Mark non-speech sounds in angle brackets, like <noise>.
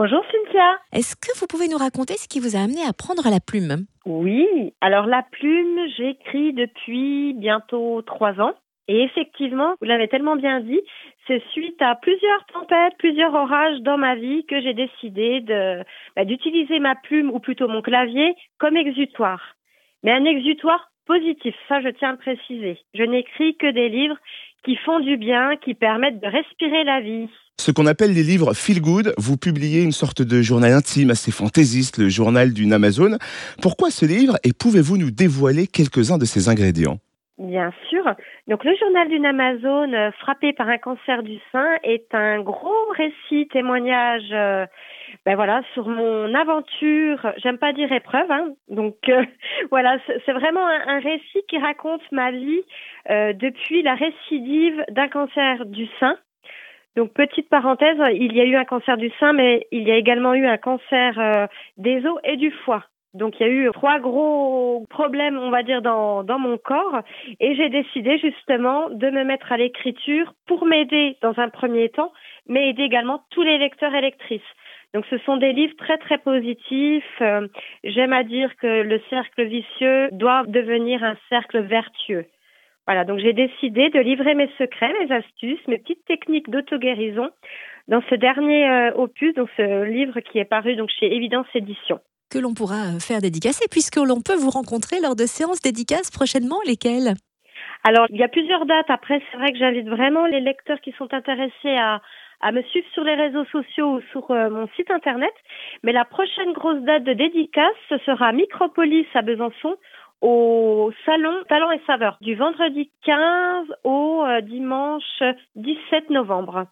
Bonjour Cynthia. Est-ce que vous pouvez nous raconter ce qui vous a amené à prendre la plume? Oui, alors la plume, j'écris depuis bientôt trois ans. Et effectivement, vous l'avez tellement bien dit, c'est suite à plusieurs tempêtes, plusieurs orages dans ma vie que j'ai décidé de bah, d'utiliser ma plume ou plutôt mon clavier comme exutoire. Mais un exutoire positif, ça je tiens à le préciser. Je n'écris que des livres qui font du bien, qui permettent de respirer la vie. Ce qu'on appelle les livres feel good, vous publiez une sorte de journal intime assez fantaisiste, le journal d'une Amazon. Pourquoi ce livre et pouvez-vous nous dévoiler quelques-uns de ses ingrédients? Bien sûr. Donc le journal d'une Amazon euh, frappé par un cancer du sein est un gros récit, témoignage, euh, ben voilà, sur mon aventure. J'aime pas dire épreuve, hein. donc euh, <laughs> voilà, c'est vraiment un, récit qui raconte ma vie depuis la récidive d'un cancer du sein. Donc petite parenthèse, il y a eu un cancer du sein, mais il y a également eu un cancer des os et du foie. Donc il y a eu trois gros problèmes, on va dire, dans, mon corps et j'ai décidé justement de me mettre à l'écriture pour m'aider dans un premier temps, mais aider également tous les lecteurs et lectrices. Donc ce sont des livres très très positifs. Euh, j'aime à dire que le cercle vicieux doit devenir un cercle vertueux. Voilà, donc j'ai décidé de livrer mes secrets, mes astuces, mes petites techniques d'auto-guérison dans ce dernier euh, opus, donc ce livre qui est paru donc chez Évidence Éditions que l'on pourra euh, faire dédicacer, puisque l'on peut vous rencontrer lors de séances dédicaces prochainement. Lesquelles? Alors, il y a plusieurs dates. Après, c'est vrai que j'invite vraiment les lecteurs qui sont intéressés à, me suivre sur les réseaux sociaux ou sur euh, mon site internet. Mais la prochaine grosse date de dédicace, ce sera Micropolis à Besançon au salon Talent et Saveur du vendredi 15 au euh, dimanche 17 novembre.